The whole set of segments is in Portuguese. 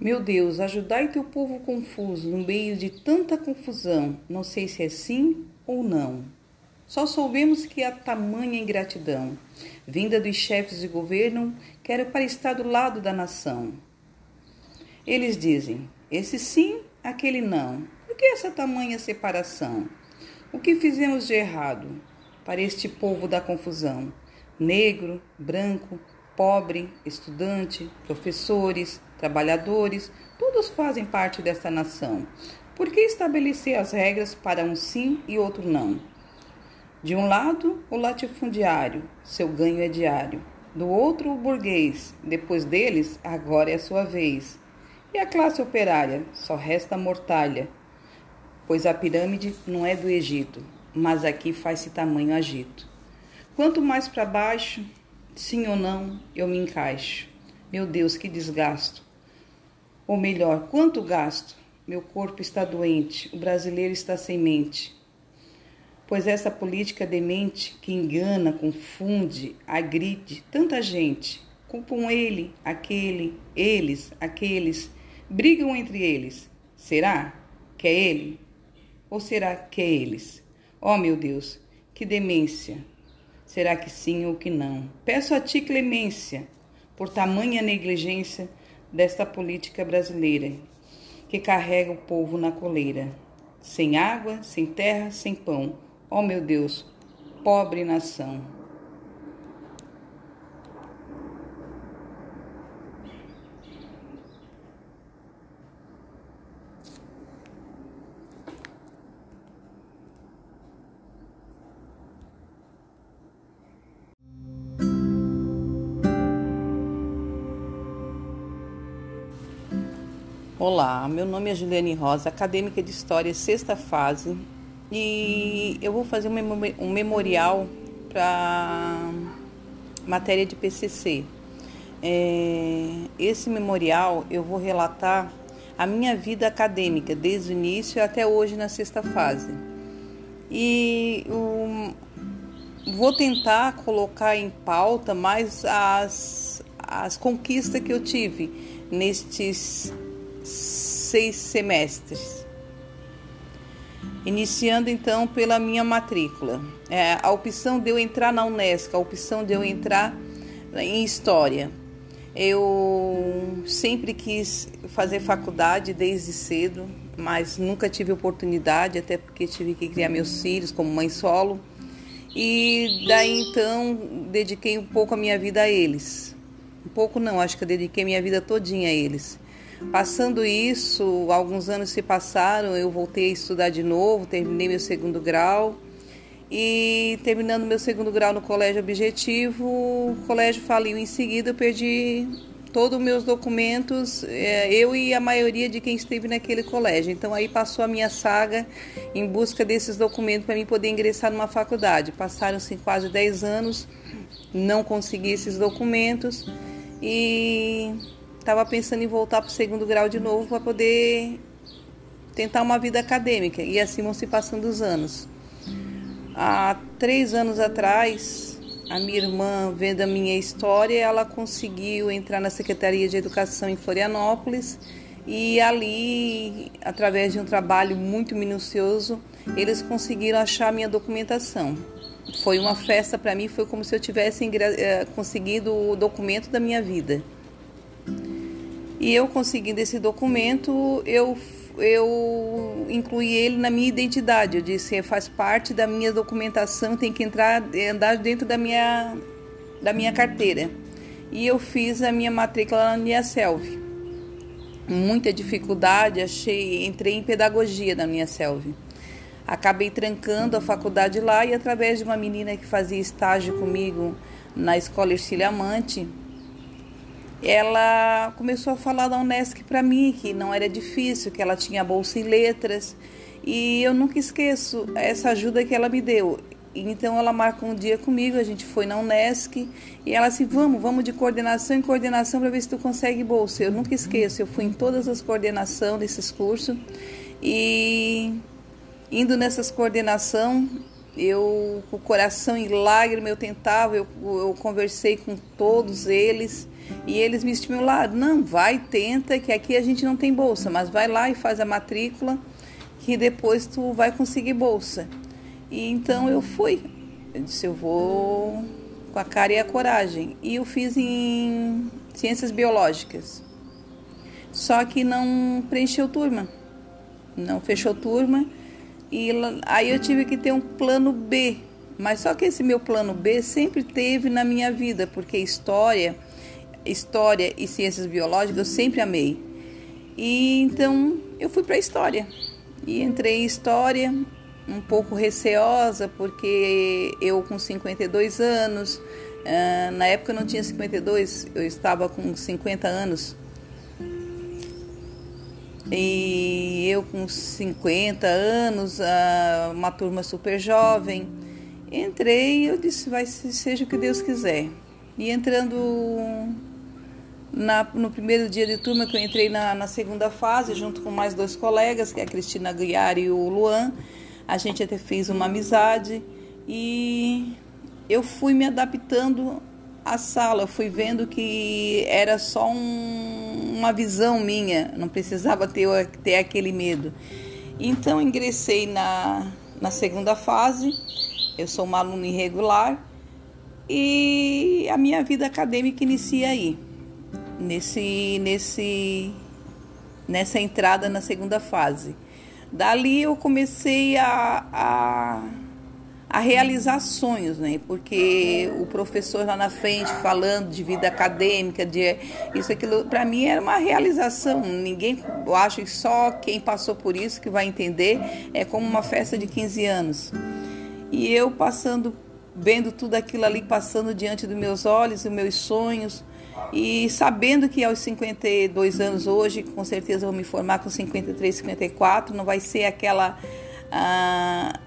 Meu Deus, ajudai teu povo confuso no meio de tanta confusão. Não sei se é sim ou não. Só soubemos que há tamanha ingratidão, vinda dos chefes de governo, quero para estar do lado da nação. Eles dizem: esse sim, aquele não. Por que essa tamanha separação? O que fizemos de errado para este povo da confusão? Negro, branco, pobre, estudante, professores, trabalhadores, todos fazem parte desta nação. Por que estabelecer as regras para um sim e outro não? De um lado, o latifundiário, seu ganho é diário. Do outro, o burguês, depois deles, agora é a sua vez. E a classe operária, só resta mortalha, pois a pirâmide não é do Egito, mas aqui faz-se tamanho agito. Quanto mais para baixo, sim ou não, eu me encaixo. Meu Deus, que desgasto. Ou melhor, quanto gasto? Meu corpo está doente, o brasileiro está sem mente. Pois essa política demente que engana, confunde, agride tanta gente, culpam ele, aquele, eles, aqueles, brigam entre eles. Será que é ele? Ou será que é eles? Oh meu Deus, que demência! Será que sim ou que não? Peço a ti clemência por tamanha negligência desta política brasileira que carrega o povo na coleira. Sem água, sem terra, sem pão. Oh meu Deus, pobre nação. Olá, meu nome é Juliane Rosa, acadêmica de História, sexta fase, e eu vou fazer um memorial para matéria de PCC. É, esse memorial eu vou relatar a minha vida acadêmica, desde o início até hoje na sexta fase. E vou tentar colocar em pauta mais as, as conquistas que eu tive nestes seis semestres. Iniciando então pela minha matrícula. É, a opção de eu entrar na Unesco, a opção de eu entrar em História. Eu sempre quis fazer faculdade desde cedo, mas nunca tive oportunidade, até porque tive que criar meus filhos como mãe solo. E daí então dediquei um pouco a minha vida a eles. Um pouco não, acho que eu dediquei minha vida todinha a eles. Passando isso, alguns anos se passaram, eu voltei a estudar de novo, terminei meu segundo grau. E terminando meu segundo grau no colégio objetivo, o colégio faliu em seguida, eu perdi todos os meus documentos, é, eu e a maioria de quem esteve naquele colégio. Então aí passou a minha saga em busca desses documentos para mim poder ingressar numa faculdade. Passaram-se quase 10 anos, não consegui esses documentos e estava pensando em voltar para o segundo grau de novo para poder tentar uma vida acadêmica. E assim vão se passando os anos. Há três anos atrás, a minha irmã, vendo a minha história, ela conseguiu entrar na Secretaria de Educação em Florianópolis e ali, através de um trabalho muito minucioso, eles conseguiram achar a minha documentação. Foi uma festa para mim, foi como se eu tivesse eh, conseguido o documento da minha vida. E eu conseguindo esse documento, eu, eu incluí ele na minha identidade. Eu disse, faz parte da minha documentação, tem que entrar, andar dentro da minha, da minha carteira. E eu fiz a minha matrícula na Uniaselv. Muita dificuldade, achei, entrei em pedagogia na Uniaselv. Acabei trancando a faculdade lá e através de uma menina que fazia estágio comigo na escola Ercília Amante, ela começou a falar da Unesc para mim, que não era difícil, que ela tinha bolsa em letras. E eu nunca esqueço essa ajuda que ela me deu. Então ela marcou um dia comigo, a gente foi na Unesc e ela assim, vamos, vamos de coordenação em coordenação para ver se tu consegue bolsa. Eu nunca esqueço, eu fui em todas as coordenações desses cursos e indo nessas coordenação, eu com o coração em lágrimas eu tentava, eu, eu conversei com todos eles E eles me estimularam: não, vai, tenta, que aqui a gente não tem bolsa, mas vai lá e faz a matrícula, que depois tu vai conseguir bolsa. E então eu fui. Eu disse: eu vou com a cara e a coragem. E eu fiz em ciências biológicas. Só que não preencheu turma. Não fechou turma. E aí eu tive que ter um plano B. Mas só que esse meu plano B sempre teve na minha vida, porque história, história e ciências biológicas eu sempre amei. E então eu fui para história. E entrei em história, um pouco receosa, porque eu com 52 anos, uh, na época eu não tinha 52, eu estava com 50 anos. E eu com 50 anos, uma turma super jovem, entrei e eu disse, vai seja o que Deus quiser. E entrando na, no primeiro dia de turma que eu entrei na, na, segunda fase, junto com mais dois colegas, que é a Cristina Guiar e o Luan, a gente até fez uma amizade e eu fui me adaptando à sala, fui vendo que era só um, uma visão minha, não precisava ter, ter aquele medo. Então ingressei na, na segunda fase, eu sou uma aluna irregular e a minha vida acadêmica inicia aí, nesse, nesse, nessa entrada na segunda fase. Dali eu comecei a, a, a, realizar sonhos, né? Porque o professor lá na frente falando de vida acadêmica, de isso, aquilo, para mim era uma realização. Ninguém, eu acho que só quem passou por isso que vai entender. É como uma festa de 15 anos. E eu passando, vendo tudo aquilo ali passando diante dos meus olhos, os meus sonhos e sabendo que aos 52 anos hoje, com certeza vou me formar com 53, 54, não vai ser aquela ah,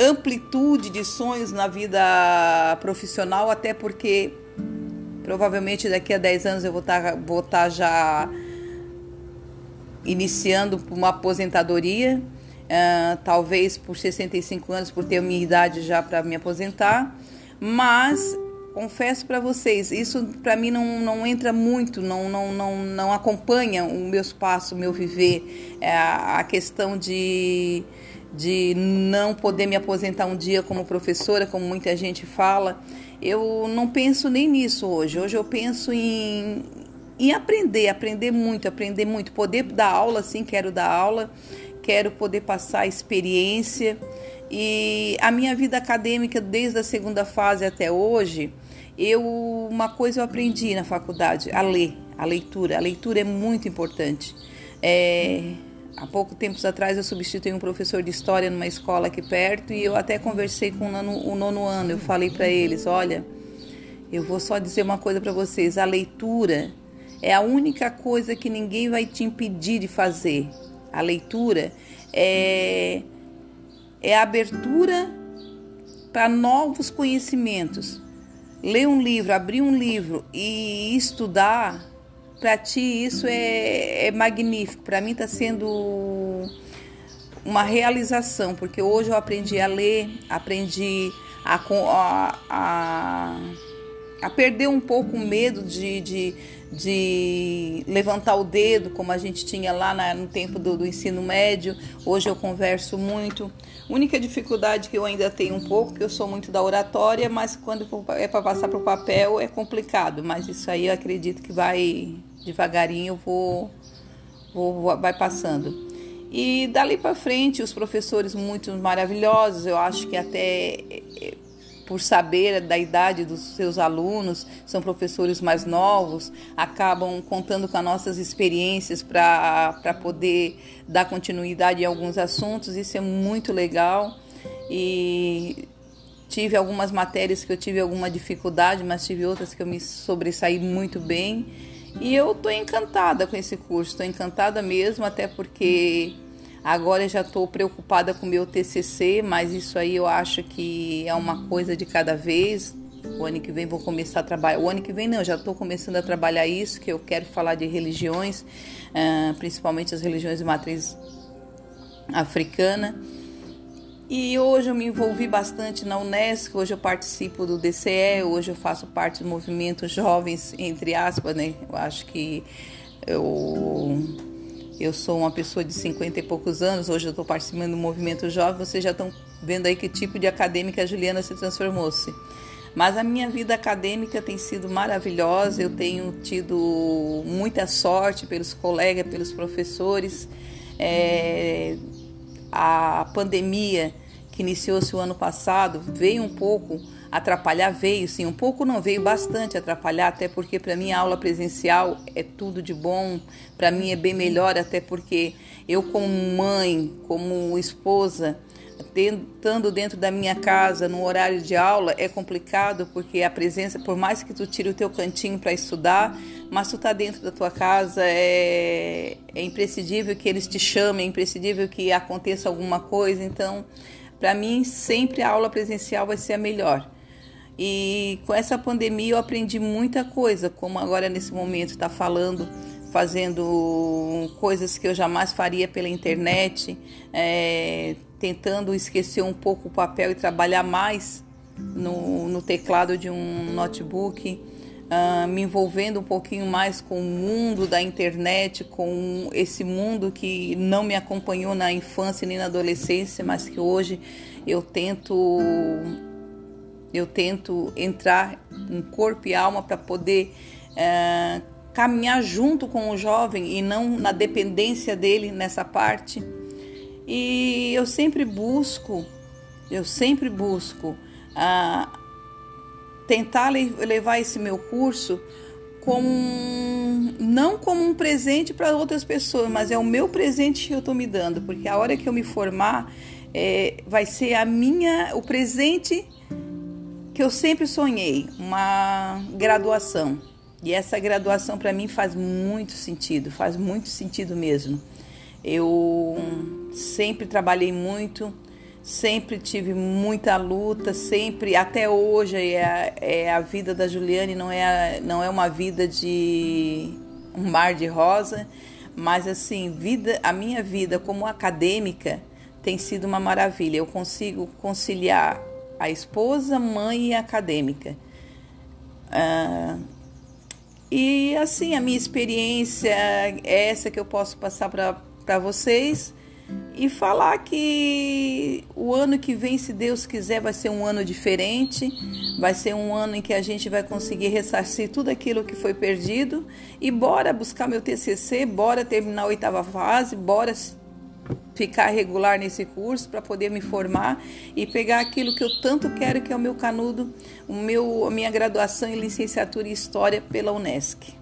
amplitude de sonhos na vida profissional, até porque provavelmente daqui a 10 anos eu vou estar, tá, vou tá já iniciando uma aposentadoria, ah, talvez por 65 anos, por ter minha idade já para me aposentar, mas confesso para vocês, isso para mim não, não entra muito, não, não, não, não acompanha o meu espaço, o meu viver, é a questão de, de não poder me aposentar um dia como professora, como muita gente fala. Eu não penso nem nisso hoje. Hoje eu penso em, em aprender, aprender muito, aprender muito, poder dar aula, sim, quero dar aula, quero poder passar experiência. E a minha vida acadêmica, desde a segunda fase até hoje, eu uma coisa eu aprendi na faculdade, a ler, a leitura. A leitura é muito importante. É, há pouco tempos atrás eu substituí um professor de história numa escola aqui perto e eu até conversei com o nono, o nono ano. Eu falei para eles, olha, eu vou só dizer uma coisa para vocês, a leitura é a única coisa que ninguém vai te impedir de fazer. A leitura é, é a abertura para novos conhecimentos ler um livro, abrir um livro e estudar, para ti isso é, é magnífico. Para mim está sendo uma realização, porque hoje eu aprendi a ler, aprendi a, a, a, a perder um pouco o medo de, de, de, levantar o dedo, como a gente tinha lá na, no tempo do, do ensino médio. Hoje eu converso muito. Única dificuldade que eu ainda tenho um pouco, que eu sou muito da oratória, mas quando é para passar para o papel é complicado. Mas isso aí eu acredito que vai devagarinho, eu vou, vou vai passando. E dali para frente, os professores muito maravilhosos, eu acho que até por saber da idade dos seus alunos, são professores mais novos, acabam contando com as nossas experiências para poder dar continuidade em alguns assuntos. Isso é muito legal. E tive algumas matérias que eu tive alguma dificuldade, mas tive outras que eu me sobressaí muito bem. E eu estou encantada com esse curso, estou encantada mesmo, até porque Agora eu já estou preocupada com o meu TCC, mas isso aí eu acho que é uma coisa de cada vez. O ano que vem vou começar a trabalhar. O ano que vem não, já estou começando a trabalhar isso, que eu quero falar de religiões, uh, principalmente as religiões de matriz africana. E hoje eu me envolvi bastante na Unesco, hoje eu participo do DCE, hoje eu faço parte do movimento Jovens, entre aspas, né? Eu acho que eu, eu sou uma pessoa de 50 e poucos anos, hoje eu estou participando do movimento Jovem, vocês já estão vendo aí que tipo de acadêmica a Juliana se transformou-se. Mas a minha vida acadêmica tem sido maravilhosa, eu tenho tido muita sorte pelos colegas, pelos professores. É, a pandemia que iniciou-se o ano passado veio um pouco atrapalhar, veio sim, um pouco não veio bastante atrapalhar, até porque para mim a aula presencial é tudo de bom, para mim é bem melhor, até porque eu como mãe, como esposa, estando dentro da minha casa no horário de aula é complicado porque a presença, por mais que tu tire o teu cantinho para estudar, mas tu tá dentro da tua casa, é, é imprescindível que eles te chamem, é imprescindível que aconteça alguma coisa. Então, para mim, sempre a aula presencial vai ser a melhor. E com essa pandemia eu aprendi muita coisa, como agora nesse momento está falando fazendo coisas que eu jamais faria pela internet, é, tentando esquecer um pouco o papel e trabalhar mais no, no teclado de um notebook, uh, me envolvendo um pouquinho mais com o mundo da internet, com esse mundo que não me acompanhou na infância nem na adolescência, mas que hoje eu tento eu tento entrar em corpo e alma para poder uh, caminhar junto com o jovem e não na dependência dele nessa parte. E eu sempre busco, eu sempre busco ah, tentar levar esse meu curso como não como um presente para outras pessoas, mas é o meu presente que eu estou me dando, porque a hora que eu me formar é, vai ser a minha o presente que eu sempre sonhei, uma graduação. E essa graduação para mim faz muito sentido, faz muito sentido mesmo. Eu sempre trabalhei muito, sempre tive muita luta, sempre, até hoje é a, é a vida da Juliane não é, não é uma vida de um mar de rosa, mas assim, vida, a minha vida como acadêmica tem sido uma maravilha. Eu consigo conciliar a esposa, mãe e acadêmica. Ah, e assim, a minha experiência é essa que eu posso passar para vocês e falar que o ano que vem, se Deus quiser, vai ser um ano diferente, vai ser um ano em que a gente vai conseguir ressarcir tudo aquilo que foi perdido e bora buscar meu TCC, bora terminar a oitava fase, bora ficar regular nesse curso para poder me formar e pegar aquilo que eu tanto quero, que é o meu canudo, o meu, a minha graduação em licenciatura em História pela Unesc.